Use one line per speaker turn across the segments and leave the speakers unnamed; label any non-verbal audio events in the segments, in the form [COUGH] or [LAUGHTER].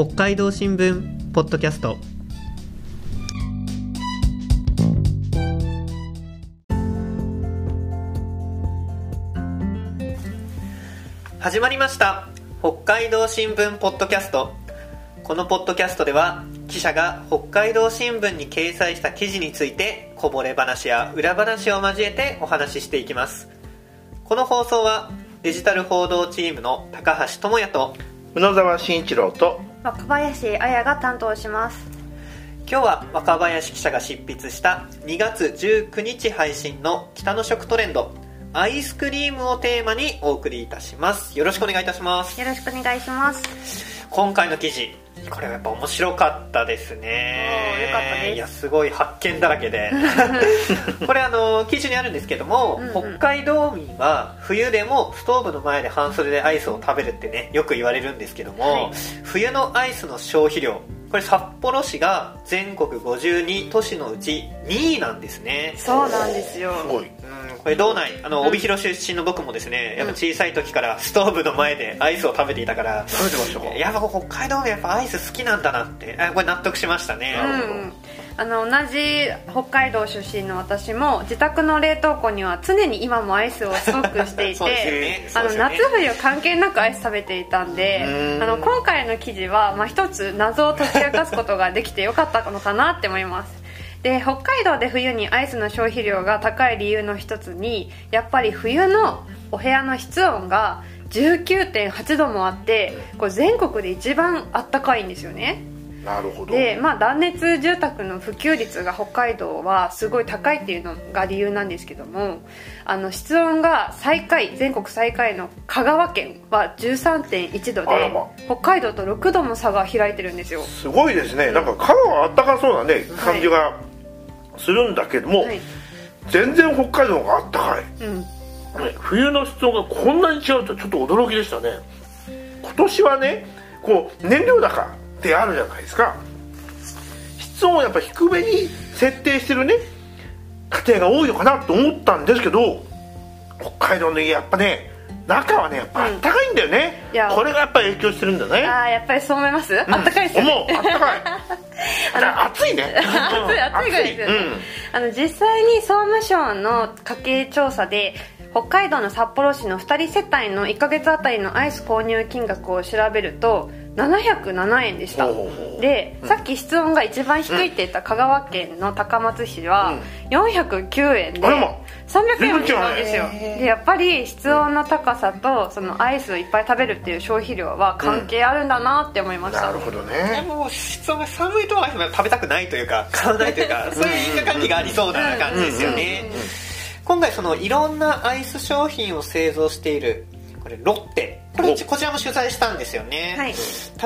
北海道新聞ポッドキャスト。始まりました。北海道新聞ポッドキャスト。このポッドキャストでは記者が北海道新聞に掲載した記事についてこぼれ話や裏話を交えてお話ししていきます。この放送はデジタル報道チームの高橋智也と
宇野沢慎一郎と
若林彩が担当します。
今日は若林記者が執筆した2月19日配信の北の食トレンドアイスクリームをテーマにお送りいたします。よろしくお願いいたします。
よろしくお願いします。
今回の記事これはやっぱ面白かったですね。
よかったです。
いやすごい発見だらけで。[LAUGHS] これあの記事にあるんですけども、
うんうん。
北海道民は冬でもストーブの前で半袖でアイスを食べるってねよく言われるんですけども、
はい。
冬のアイスの消費量これ札幌市が全国52都市のうち2位なんですね。
そうなんですよ。
すごい。
うんこれ道内あの
うん。
帯広出身の僕もですねやっぱ小さい時からストーブの前でアイスを食べていたから
食べてましたか？
やっぱ北海道がやっぱアイス好きなんだなってあこれ納得しましたね。
うんうんあの同じ北海道出身の私も自宅の冷凍庫には常に今もアイスをストックしていて [LAUGHS]
ね。
あの夏冬関係なくアイス食べていたんで
うん
あの今回の記事は、まあ、一つ謎を解き明かすことができてよかったのかなって思います。で北海道で冬にアイスの消費量が高い理由の一つにやっぱり冬のお部屋の室温が19.8度もあってこれ全国で一番あったかいんですよね
なるほど。
で、まあ、断熱住宅の普及率が北海道はすごい高いっていうのが理由なんですけどもあの室温が最下位全国最下位の香川県は13.1度で
ま。
北海道と6度も差が開いてるんですよ。
すごいですね。なんか香川はあったかそうなね感じがするんだけども、
はい、
全然北海道があったかい、
うん、
ね冬の室温がこんなに違うとちょっと驚きでしたね。今年はねこう燃料高ってあるじゃないですか。室温をやっぱ低めに設定してるね。家庭が多いのかなと思ったんですけど北海道の家やっぱね中はねやっぱあったかいんだよね、
いや。
これがやっぱり影響してるんだね。
ああやっぱりそう思います、あったかいですよね。
思う。あったかい。だから暑いね。[LAUGHS]
暑い暑いぐらいです。よね、あの実際に総務省の家計調査で北海道の札幌市の2人世帯の1ヶ月あたりのアイス購入金額を調べると707円でした。
ほうほうほう
で、さっき室温が一番低いって言った香川県の高松市は409円で
あらま
300円も違うんですよでやっぱり室温の高さとそのアイスをいっぱい食べるっていう消費量は関係あるんだなって思いました、
なるほど
で
ね
も室温が寒いとアイスが食べたくないというか買わないというかそういう因果関係がありそうな感じですよね。今回そのいろんなアイス商品を製造しているこれロッテこれ
お。
こちらも取材したんですよね、
はい。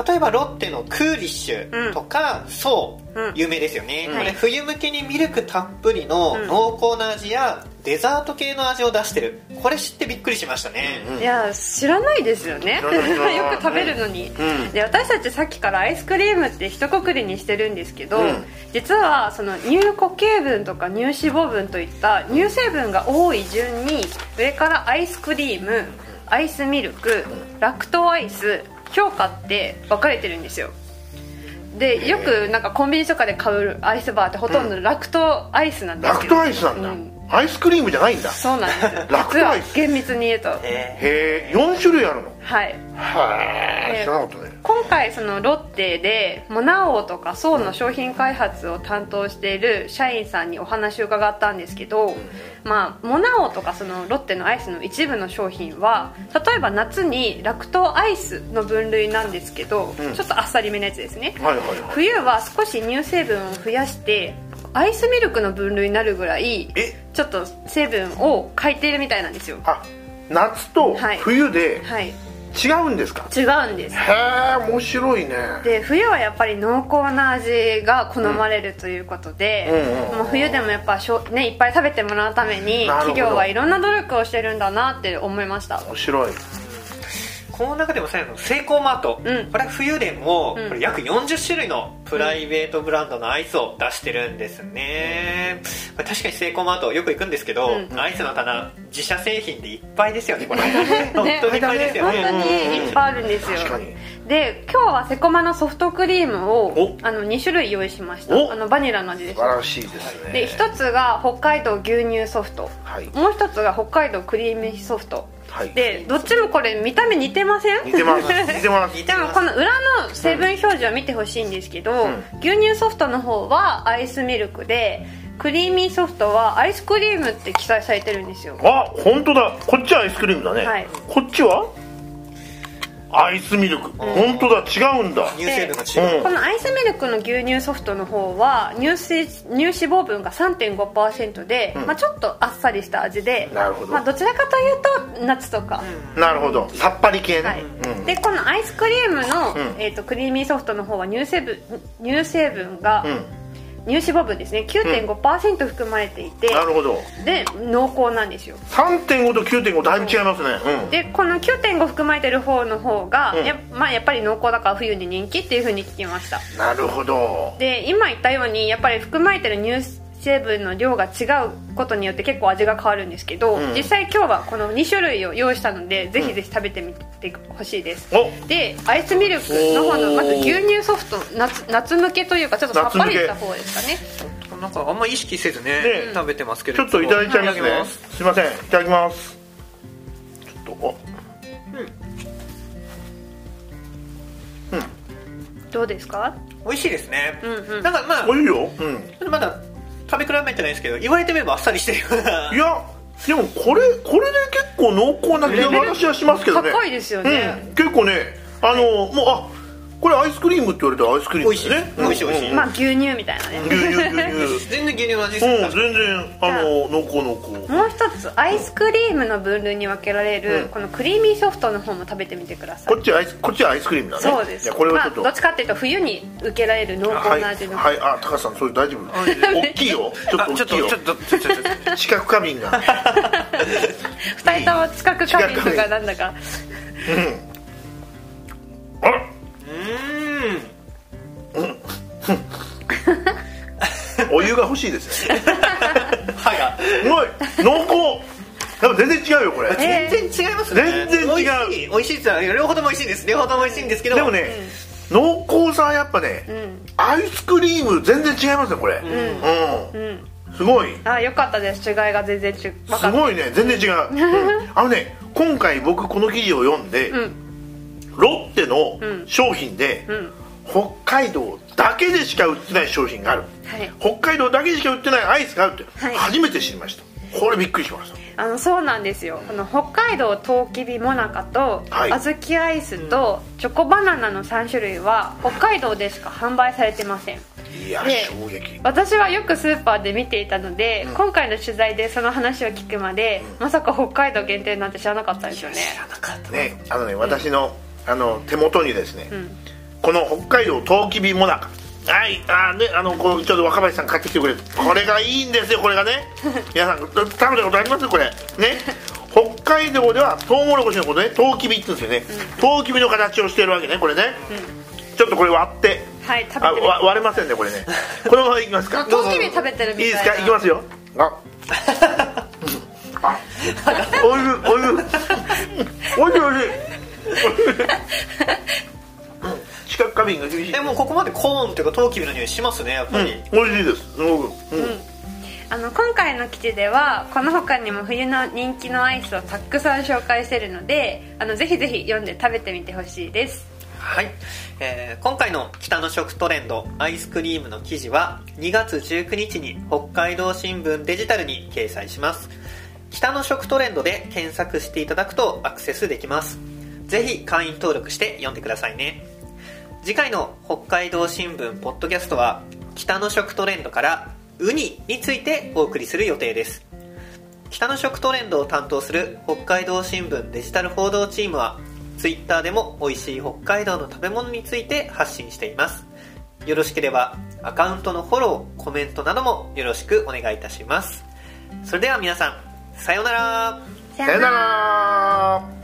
例えばロッテのクーリッシュとか、そう、
うん。
有名ですよね、
うん
これ冬向けにミルクたっぷりの
うん。
濃厚な味やデザート系の味を出してる。これ知ってびっくりしましたね、
いや知らないですよね。[LAUGHS] よく食べるのに、
うん。
で私たちさっきからアイスクリームって一括りにしてるんですけど、
うん。
実はその乳固形分とか乳脂肪分といった乳成分が多い順に上からアイスクリームアイスミルクラクトアイス氷菓って分かれてるんですよ。でよくなんかコンビニとかで買うアイスバーってほとんどラクトアイスなんです
ラク
けど、
トアイスなんだ、
うん
アイスクリームじゃないんだ。
そうなんです。よ
ラクトアイス。
実は厳密に言うと。
え
へえ4種類あるの？
はい。
へえ知らなかったね。
今回そのロッテでモナオとかソウの商品開発を担当している社員さんにお話を伺ったんですけど、まあ、モナオとかそのロッテのアイスの一部の商品は例えば夏にラクトアイスの分類なんですけど、
うん。
ちょっとあっさりめのやつですね。
はいはいはい。
冬は少し乳成分を増やしてアイスミルクの分類になるぐらい
え
ちょっと成分を変えているみたいなんですよ。
あ夏と
はい。
冬で
はい。
違うんですか、
違うんです。
へえ面白いね。
で冬はやっぱり濃厚な味が好まれるということで、
うんうん。
もう冬でもやっぱしょ、ね、いっぱい食べてもらうために企業はいろんな努力をしてるんだなって思いました。
面白い
この中でも最後のセイコーマート、
うん。
これは冬でも、
うん。
これ約40種類のプライベートブランドのアイスを出してるんですね、これ確かにセイコーマートよく行くんですけど、
うん。
アイスの棚自社製品でいっぱいですよねこれ。[LAUGHS] 本当にいっぱいですよ
本
ね
当にいっぱいあるんですよ。
確かに。
で今日はセコマのソフトクリームを
お。
あの2種類用意しました。
お。
あのバニラの味です。
素晴らしいですね。
で一つが北海道牛乳ソフト。
はい。
もう一つが北海道クリームソフト
はい。
でどっちもこれ見た目似てません？
似てます。[LAUGHS]
でもこの裏の成分表示を見てほしいんですけど、
ん。
牛乳ソフトの方はアイスミルクでクリーミーソフトはアイスクリームって記載されてるんですよ。
あ本当だ。こっちはアイスクリームだね、
はい。
こっちは？アイスミルク、本当だ違うんだ。
乳成分が違う、
うん。
このアイスミルクの牛乳ソフトの方は乳脂乳脂肪分が3.5%で、まあ、ちょっとあっさりした味で
なるほど。
まあ、どちらかというと夏とか、
なるほど。さっぱり系ね、
はい。
うん。
でこのアイスクリームの、
うん。
えー、とクリーミーソフトの方は乳成分乳成分が、
うん
乳脂肪分ですね。9.5%含まれていて、
なるほど。
で濃厚なんですよ。
3.5と9.5だいぶ違いますね、うん。
でこの9.5含まれてる方の方が、
うん。
やまあ、やっぱり濃厚だから冬に人気っていうふうに聞きました。
なるほど。
で今言ったようにやっぱり含まれてる乳成分の量が違うことによって結構味が変わるんですけど、
うん。
実際今日はこの2種類を用意したのでぜひぜひ食べてみてほしいです、
お
でアイスミルクの方のまず牛乳ソフト夏夏向けというかちょっとさっぱりした方ですかね。
なんかあんま意識せずね
ね。
食べてますけど。
ちょっといただいちゃいますね。
ただきます。
すいません。いただきます。ちょっとお。
どうですか？
美味しいですね、
うんうん。
なんかまあ
おいしいよ。うん。
まだ食べ比べてないですけど言われてみればあっさりしてるような。い
やでもこれこれで結構濃厚な気が私はしますけどね。
高いですよね、
うん、結構ねあのもうあこれアイスクリームって言われたらアイスクリームですね。
美味しい。美味しい
まあ牛乳みたいなね。
牛乳牛乳。[LAUGHS]
全然牛乳の味す
うん
る
全然あの濃厚濃厚
もう一つ。アイスクリームの分類に分けられる、
うん。
このクリーミーソフトの方も食べてみてください。
こっちはアイスこっちはアイスクリームだね。
そうです。
いやこれはちょっと、
まあ、どっちかっていうと冬に受けられる濃
はい
厚な味の、
はい。あ高橋さんそれ大丈夫？大きいよ。ちょっ
と
と大きいよ。
ちょっとちょっとちょっと
知覚過敏が。[LAUGHS]
二人とも近く過敏とかなんだか。
あお湯が欲しいですね。
歯が。
すごい濃厚。やっぱ全然違うよこれ。
え
全然違いますね。
全然違う。
美味しいって言ったら両方とも美味しいんです。両方とも美味しいんですけど。
でもね、濃厚さはやっぱね、
ん。
アイスクリーム全然違いますねこれ。うん、
うん。
すごい。
あよかったです。違いが全然ち分か
すごいね全然違う、[LAUGHS] うん。あのね今回僕この記事を読んで、
うん。
ロッテの
うん。
商品で、
うん。
北海道だけでしか売ってない商品がある。
はい。
北海道だけでしか売ってないアイスがあるって。
はい。
初めて知りました、これびっくりしました。
あのそうなんですよ。この北海道とうきびもなかと、
はい。
小豆アイスとチョコバナナの3種類は北海道でしか販売されてません。
いや
で
衝撃。
私はよくスーパーで見ていたので、今回の取材でその話を聞くまで、まさか北海道限定なんて知らなかったんですよね。
なかった。
ねあのね私のあの手元にですね、
ん
この北海道とうきびもなかはいあーねあのこうちょっと若林さん買ってきてくれ。これがいいんですよこれがね。[LAUGHS] 皆さん食べたことあります？これ。ね。北海道ではトウモロコシのことねとうきびって言うんですよね、とうきびの形をしてるわけねこれね、ちょっとこれ割って。
はい食べてみ
あわ割れませんねこれね。このままいきますか？
とうきび食べてる
いいですか？いきますよ。あ。[LAUGHS] あおいしいおいしい。おいしい [LAUGHS] おいしいおいしい視覚過敏が厳しい。
でもここまでコーンっていうかトウキビの匂いしますねやっぱり、
美味しいです。すごく、うん。
あの今回の記事ではこの他にも冬の人気のアイスをたくさん紹介してるのであのぜひぜひ読んで食べてみてほしいです。
はい、えー今回の北の食トレンドアイスクリームの記事は2月19日に北海道新聞デジタルに掲載します。北の食トレンドで検索していただくとアクセスできます。ぜひ会員登録して読んでくださいね次回の北海道新聞ポッドキャストは北の食トレンドからウニについてお送りする予定です。北の食トレンドを担当する北海道新聞デジタル報道チームは Twitter でも美味しい北海道の食べ物について発信しています。よろしければアカウントのフォローコメントなどもよろしくお願いいたします。それでは皆さんさようなら。
さ
さよなら